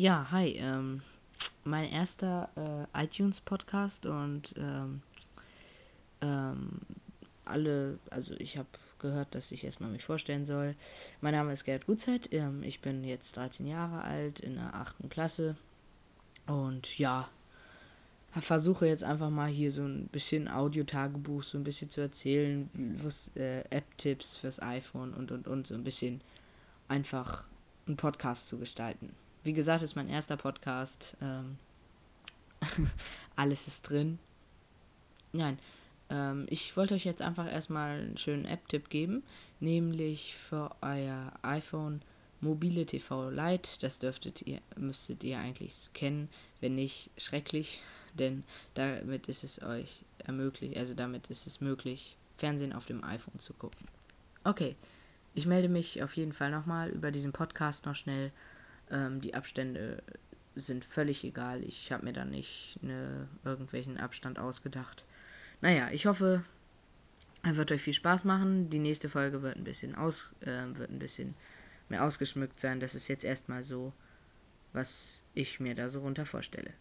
Ja, hi. Ähm, mein erster äh, iTunes-Podcast und ähm, ähm, alle, also ich habe gehört, dass ich erstmal mich vorstellen soll. Mein Name ist Gerd Gutzeit. Ähm, ich bin jetzt 13 Jahre alt, in der 8. Klasse. Und ja, versuche jetzt einfach mal hier so ein bisschen Audio-Tagebuch, so ein bisschen zu erzählen, was äh, App-Tipps fürs iPhone und und und so ein bisschen einfach einen Podcast zu gestalten. Wie gesagt, ist mein erster Podcast. Ähm, alles ist drin. Nein, ähm, ich wollte euch jetzt einfach erstmal einen schönen App-Tipp geben, nämlich für euer iPhone mobile TV Lite. Das dürftet ihr, müsstet ihr eigentlich kennen. Wenn nicht, schrecklich, denn damit ist es euch ermöglicht, also damit ist es möglich, Fernsehen auf dem iPhone zu gucken. Okay, ich melde mich auf jeden Fall nochmal über diesen Podcast noch schnell. Ähm, die Abstände sind völlig egal. Ich habe mir da nicht eine, irgendwelchen Abstand ausgedacht. Naja, ich hoffe, er wird euch viel Spaß machen. Die nächste Folge wird ein bisschen aus, äh, wird ein bisschen mehr ausgeschmückt sein. Das ist jetzt erstmal so, was ich mir da so runter vorstelle.